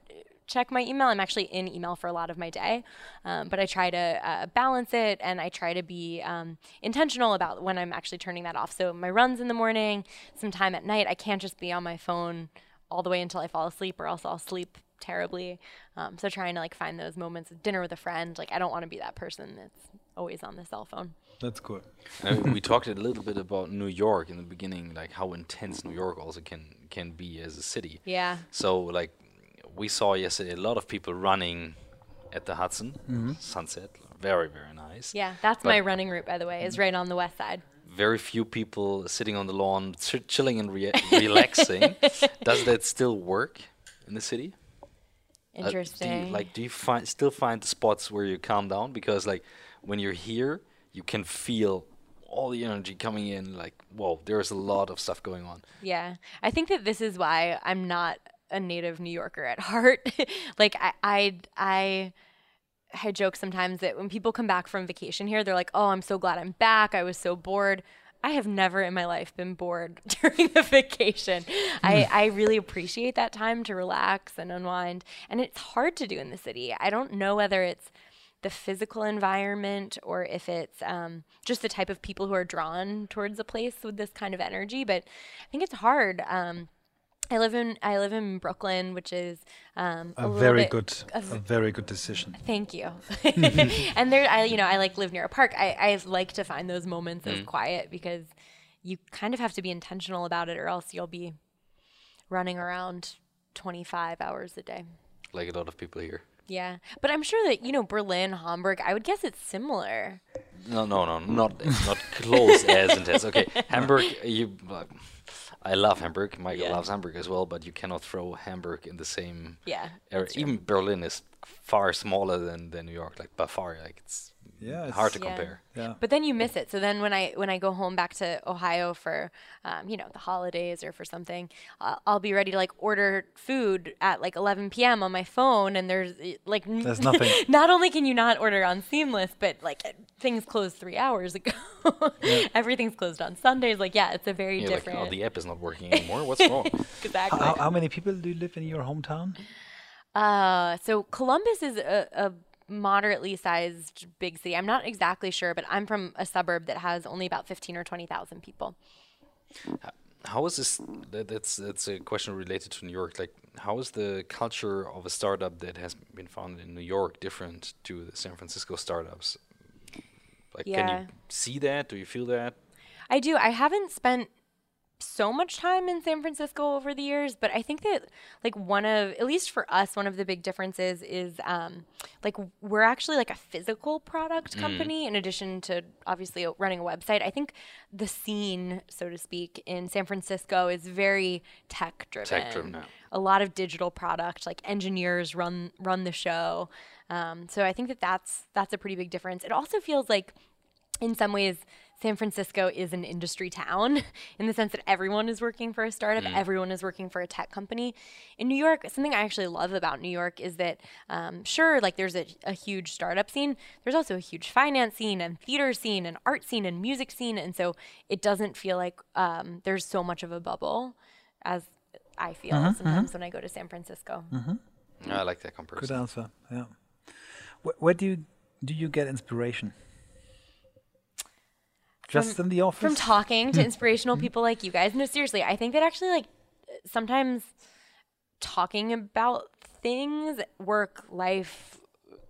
check my email. I'm actually in email for a lot of my day, um, but I try to uh, balance it and I try to be um, intentional about when I'm actually turning that off. So my runs in the morning, some time at night, I can't just be on my phone all the way until I fall asleep, or else I'll sleep terribly. Um, so trying to like find those moments of dinner with a friend. Like I don't want to be that person that's always on the cell phone. That's cool. uh, we talked a little bit about New York in the beginning, like how intense New York also can can be as a city. Yeah. So like we saw yesterday a lot of people running at the Hudson mm-hmm. sunset, very very nice. Yeah, that's But- my running route, by the way, is right on the west side. Very few people sitting on the lawn, ch- chilling and rea- relaxing. Does that still work in the city? Uh, do you- Interesting. like, do you find still find the spots where you calm down? Because like when you're here, you can feel all the energy coming in. Like, whoa, there's a lot of stuff going on. Yeah. I think that this is why I'm not a native New Yorker at heart. like I I I I joke sometimes that when people come back from vacation here, they're like, "Oh, I'm so glad I'm back. I was so bored." I have never in my life been bored during a vacation. I, I really appreciate that time to relax and unwind. And it's hard to do in the city. I don't know whether it's the physical environment or if it's um, just the type of people who are drawn towards a place with this kind of energy. But I think it's hard. Um, I live in I live in Brooklyn, which is um, A little very bit- good, a a very good decision. Thank you. and there, I you know I like live near a park. I I like to find those moments of quiet because you kind of have to be intentional about it, or else you'll be running around 25 hours a day. Like a lot of people here. Yeah, but I'm sure that you know Berlin, Hamburg. I would guess it's similar. No, no, no, not it's not close as intense. Okay, Hamburg. You, uh, I love Hamburg. Michael Yeah. loves Hamburg as well, but you cannot throw Hamburg in the same. Yeah, area. Even Berlin is far smaller than, than New York, like by far. Like it's Yeah, hard to Yeah. compare. Yeah. But then you miss it. So then when I when I go home back to Ohio for, um, you know, the holidays or for something, uh, I'll be ready to like order food at like 11 p.m. on my phone, and there's eh, like There's nothing. not only can you not order on Seamless, but like eh, things closed three hours ago. Everything's closed on Sundays. Like yeah, it's a very You're like, different. oh, the app is not working anymore. What's wrong? exactly. How, how many people do you live in your hometown? Uh, so Columbus is a, a moderately sized big city. I'm not exactly sure, but I'm from a suburb that has only about 15 or 20,000 people. How is this? That, that's that's a question related to New York. Like, how is the culture of a startup that has been founded in New York different to the San Francisco startups? Like, can you see that? Do you feel that? I do. I haven't spent so much time in San Francisco over the years, but I think that like one of at least for us, one of the big differences is um, like we're actually like a physical product company in addition to obviously running a website. I think the scene, so to speak, in San Francisco is very tech driven. Tech-driven, yeah. A lot of digital product, like engineers run run the show. Um, so I think that that's that's a pretty big difference. It also feels like in some ways, San Francisco is an industry town in the sense that everyone is working for a startup, everyone is working for a tech company. In New York, something I actually love about New York is that, um, sure, like there's a, a huge startup scene, there's also a huge finance scene and theater scene and art scene and music scene. And so it doesn't feel like um, there's so much of a bubble as I feel sometimes when I go to San Francisco. Yeah, I like that comparison. Good answer. Yeah. Wh- where do you do you get inspiration? Just in the office. from talking to hmm. inspirational hmm. people like you guys. No, seriously, I think that actually like sometimes talking about things, work, life,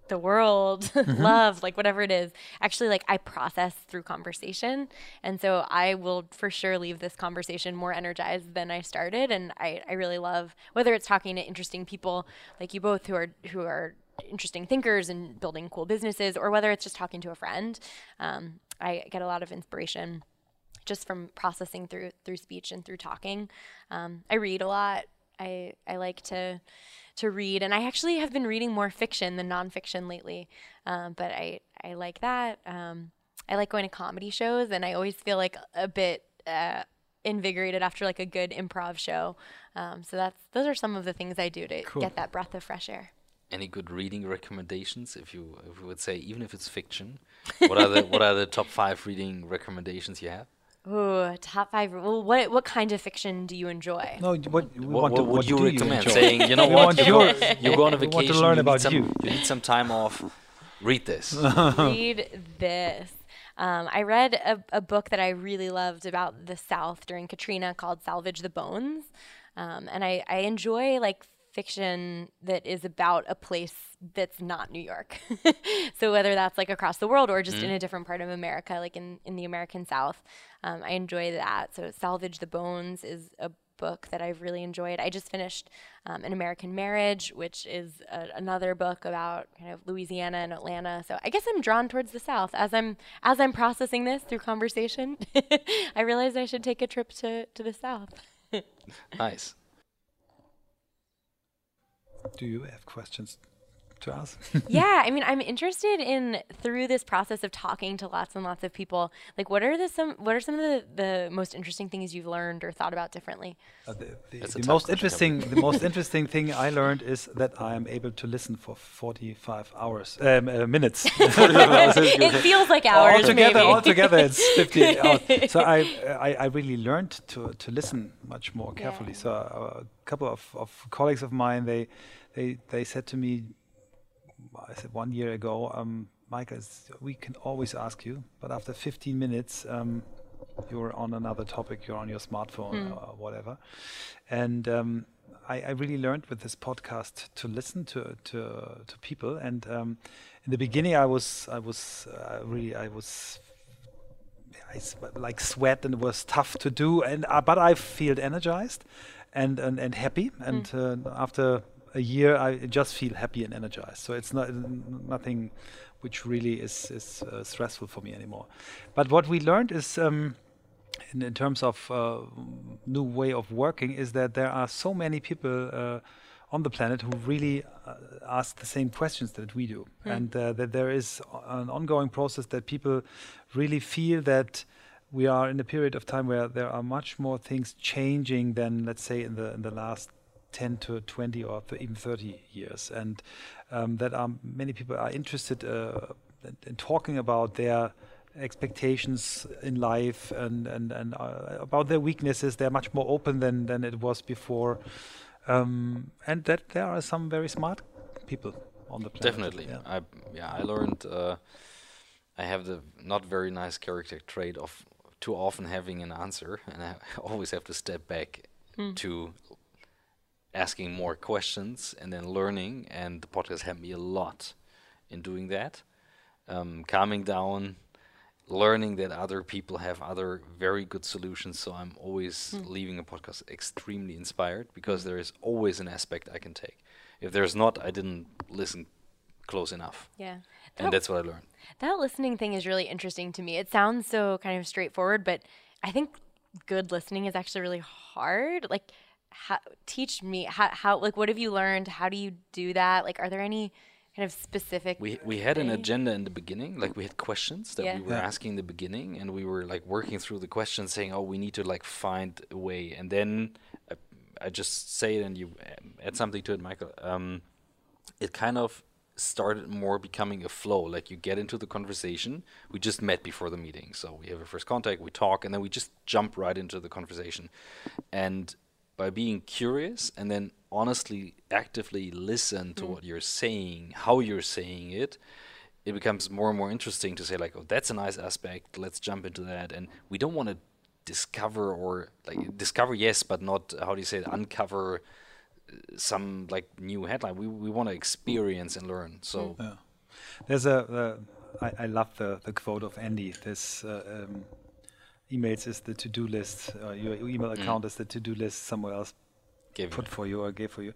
the world, mm-hmm. love, like whatever it is, actually like I process through conversation. And so I will for sure leave this conversation more energized than I started. And I, I really love whether it's talking to interesting people like you both who are who are interesting thinkers and building cool businesses, or whether it's just talking to a friend. Um, I get a lot of inspiration just from processing through through speech and through talking. Um, I read a lot. I I like to to read, and I actually have been reading more fiction than nonfiction lately. Um, but I I like that. Um, I like going to comedy shows, and I always feel like a bit. Uh, invigorated after like a good improv show um, so that's those are some of the things i do to Cool. get that breath of fresh air Any good reading recommendations? If you if you would say, even if it's fiction, what are the what are the top five reading recommendations you have? Ooh, top five well what what kind of fiction do you enjoy no, what, we What, want what to, would what you do recommend? enjoy? Saying, you know what, you your- go, you go on a we want to vacation, learn you, about need some, you. you need some time off. Read this. read this. Um, I read a, a book that I really loved about the South during Katrina called Salvage the Bones. Um, and I, I enjoy like fiction that is about a place that's not New York. so whether that's like across the world or just in a different part of America, like in, in the American South, um, I enjoy that. So Salvage the Bones is a book that I've really enjoyed. I just finished um, An American Marriage, which is a, another book about kind of Louisiana and Atlanta. So I guess I'm drawn towards the South as I'm as I'm processing this through conversation. I realized I should take a trip to to the South. nice. Do you have questions to us? yeah, I mean, I'm interested in through this process of talking to lots and lots of people. Like, what are the some what are some of the, the most interesting things you've learned or thought about differently? Uh, the, the, the most interesting the most interesting thing I learned is that I am able to listen for 45 hours um, uh, minutes. it feels like hours. Altogether, maybe. altogether, it's 50 hours. So I, I, I really learned to to listen much more carefully. Yeah. So uh, a couple of, of colleagues of mine they they they said to me I said one year ago, um, Michael, we can always ask you, but after 15 minutes, um, you're on another topic, you're on your smartphone mm. or whatever. And um, I, I, really learned with this podcast to listen to to, to people. And um, in the beginning, I was I was uh, really I was I like sweat and it was tough to do. And uh, but I feel energized and and, and happy. And mm. uh, after a year, I just feel happy and energized. So it's not nothing which really is is uh, stressful for me anymore. But what we learned is. Um, in, in, terms of uh, new way of working, is that there are so many people uh, on the planet who really uh, ask the same questions that we do, mm. and uh, that there is an ongoing process that people really feel that we are in a period of time where there are much more things changing than, let's say, in the in the last 10 to 20 or even 30 years, and um, that are many people are interested uh, in talking about their expectations in life and and and uh, about their weaknesses. They're much more open than than it was before, um, and that there are some very smart people on the planet. Definitely, yeah. I yeah I learned. Uh, I have the not very nice character trait of too often having an answer, and I always have to step back mm. to asking more questions and then learning. And the podcast helped me a lot in doing that. Um, calming down, learning that other people have other very good solutions. So I'm always mm. leaving a podcast extremely inspired because there is always an aspect I can take. If there's not, I didn't listen close enough. Yeah. That and that's what I learned. That listening thing is really interesting to me. It sounds so kind of straightforward, but I think good listening is actually really hard. Like how, teach me how, how like what have you learned? How do you do that? Like are there any kind of specific we we had an agenda in the beginning like we had questions that yeah. we were yeah. asking in the beginning and we were like working through the questions saying oh we need to like find a way. And then I, I just say it and you add something to it michael. Um, it kind of started more becoming a flow. Like you get into the conversation. We just met before the meeting so we have a first contact we talk and then we just jump right into the conversation. And by being curious and then honestly actively listen to mm. what you're saying how you're saying it it becomes more and more interesting to say like oh that's a nice aspect let's jump into that and we don't want to discover or like discover yes but not how do you say it uncover uh, some like new headline we, we want to experience and learn so yeah. there's a uh, I, I love the, the quote of Andy. This uh, um, emails is the to-do list. Uh, your email mm. account is the to-do list. Somewhere else Gave put you. for you or gave for you.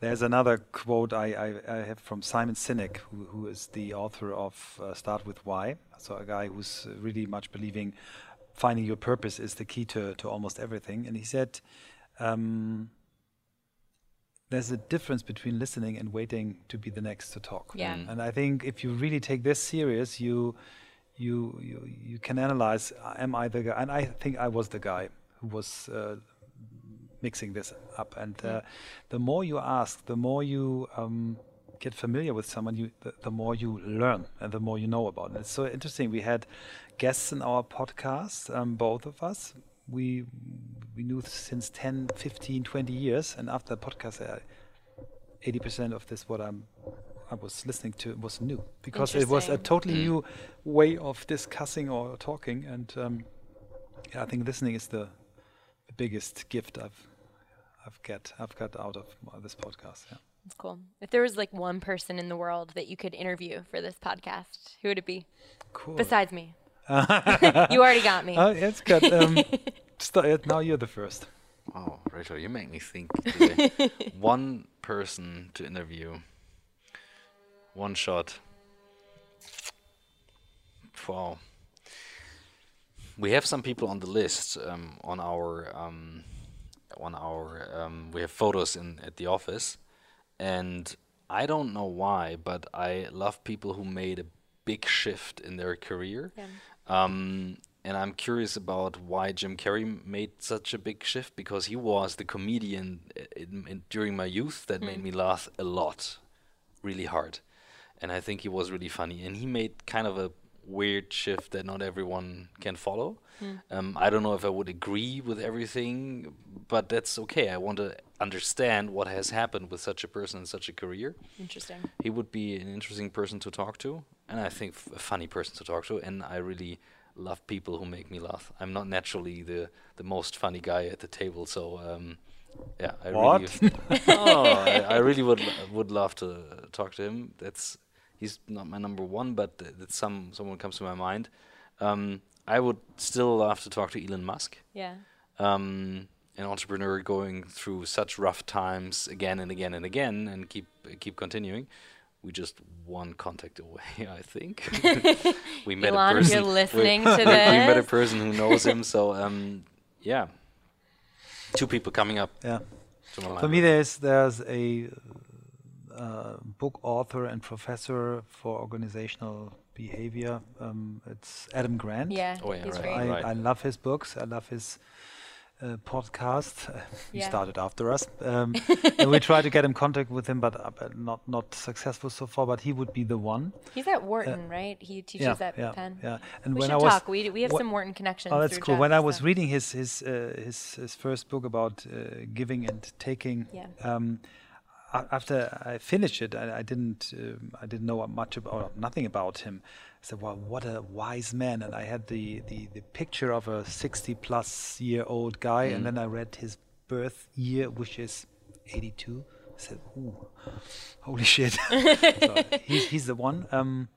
There's another quote I, I, I have from Simon Sinek, who, who is the author of uh, Start with Why. So a guy who's really much believing finding your purpose is the key to, to almost everything. And he said, um, there's a difference between listening and waiting to be the next to talk. Yeah. Mm. And I think if you really take this serious, you you you you can analyze am I the guy? And I think I was the guy who was uh, mixing this up. And uh, the more you ask the more you um, get familiar with someone you the, the, more you learn and the more you know about it. It's so interesting. We had guests in our podcast um, both of us. We we knew since 10 15 20 years. And after the podcast uh, 80% of this what I'm I was listening to it was new because it was a totally mm. new way of discussing or talking, and um, yeah, I think listening is the, the biggest gift I've I've get I've got out of this podcast. Yeah. That's cool. If there was like one person in the world that you could interview for this podcast, who would it be? Cool. Besides me. you already got me. Oh, uh, it's good. Um, now you're the first. Oh, Rachel, you make me think. one person to interview. One shot. Wow. We have some people on the list um, on our um, on our um, we have photos in at the office, and I don't know why, but I love people who made a big shift in their career. Yeah. Um, and I'm curious about why Jim Carrey made such a big shift because he was the comedian in, in, during my youth that made me laugh a lot, really hard, and I think he was really funny. And he made kind of a weird shift that not everyone can follow. Um, I don't know if I would agree with everything, but that's okay. I want to understand what has happened with such a person in such a career Interesting. he would be an interesting person to talk to, and I think f- a funny person to talk to. And I really love people who make me laugh. I'm not naturally the the most funny guy at the table, so um, yeah, I What? really, oh, I, I really would lo- would love to uh, talk to him. That's he's not my number one, but th- that's some someone comes to my mind. Um, I would still love to talk to Elon Musk Yeah. um, an entrepreneur going through such rough times again and again and again and keep keep continuing. We just one contact away, I think. we met Elon, a if person. you're listening we, to we met a person who knows him. So um, yeah, two people coming up Yeah. to my mind. For me, there's there's a uh, book author and professor for organizational behavior. Um, it's Adam Grant. Yeah. Oh, yeah, he's right. great. I, Right. I love his books. I love his uh, podcast. he Yeah. started after us, um, and we tried to get in contact with him, but, uh, not not successful so far. But he would be the one. He's at Wharton, right? He teaches yeah, at yeah, Penn. yeah. And We when should I was talk. We we have wha- some Wharton connections. Oh, that's cool. Jeff, When I was so- reading his his uh, his his first book about uh, giving and taking, Yeah. um, a- after I finished it, I, I didn't um, I didn't know much about nothing about him. I said, "Well, what a wise man!" And I had the the, the picture of a sixty plus year old guy, and then I read his birth year, which is eighty two. I said, "Ooh, holy shit!" so he's he's the one. Um,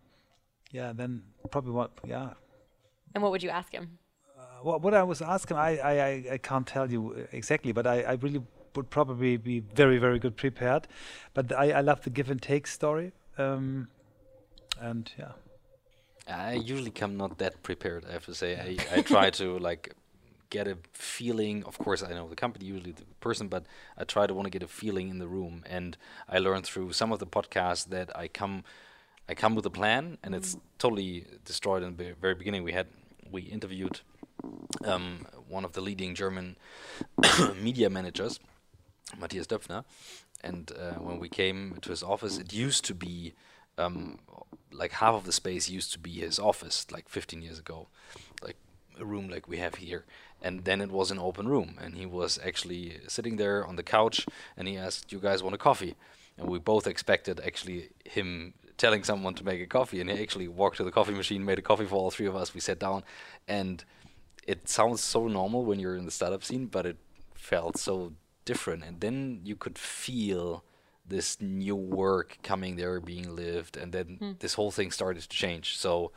yeah. Then probably what? Yeah. And what would you ask him? What, what I was asking, I, I, I- I can't tell you uh, exactly, but I, I really would probably be very, very good prepared. But I, I love the give and take story. Um, and yeah. I usually come not that prepared. I have to say, I, I try to like get a feeling. Of course, I know the company, usually the person, but I try to want to get a feeling in the room. And I learned through some of the podcasts that I come, I come with a plan, and it's totally destroyed in the very beginning. We had we interviewed um, one of the leading German media managers, Matthias Döpfner, and uh, when we came to his office, it used to be um, like half of the space used to be his office, like 15 years ago, like a room like we have here, and then it was an open room, and he was actually sitting there on the couch, and he asked, "You guys want a coffee?" And we both expected actually him telling someone to make a coffee, and he actually walked to the coffee machine, made a coffee for all three of us. We sat down, and it sounds so normal when you're in the startup scene, but it felt so different. And then you could feel this new work coming there, being lived, and then this whole thing started to change. So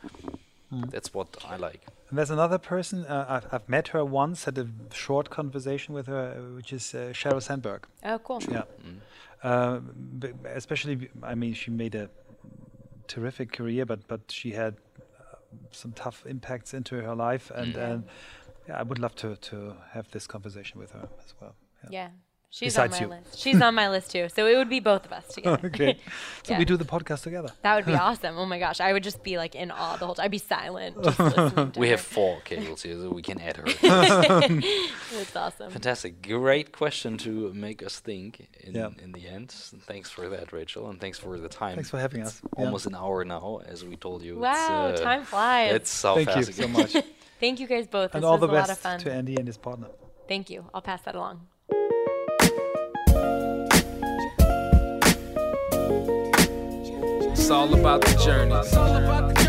that's what I like. And there's another person, uh, I've, I've met her once, had a short conversation with her, uh, which is uh, Sheryl Sandberg. Oh, cool. Yeah. Uh, especially, i mean, she made a terrific career, but but she had uh, some tough impacts into her life, and Mhm. uh, yeah, I would love to to have this conversation with her as well. Yeah. She's Besides on you. my list. She's on my list too. So it would be both of us together. okay, so Yeah. we do the podcast together. That would be awesome. Oh my gosh. I would just be like in awe the whole time. I'd be silent. Just to We her. have four cables here, so we can add her. It's awesome. Fantastic. Great question to make us think in, Yeah. in the end. Thanks for that, Rachel, and thanks for the time. Thanks for having us. Yeah. Almost an hour now, as we told you. Wow, it's, uh, time flies. It's so Thank you so much, Thank you guys both. and this all was the a lot of best fun. to Andy and his partner. Thank you. I'll pass that along. All about the journey.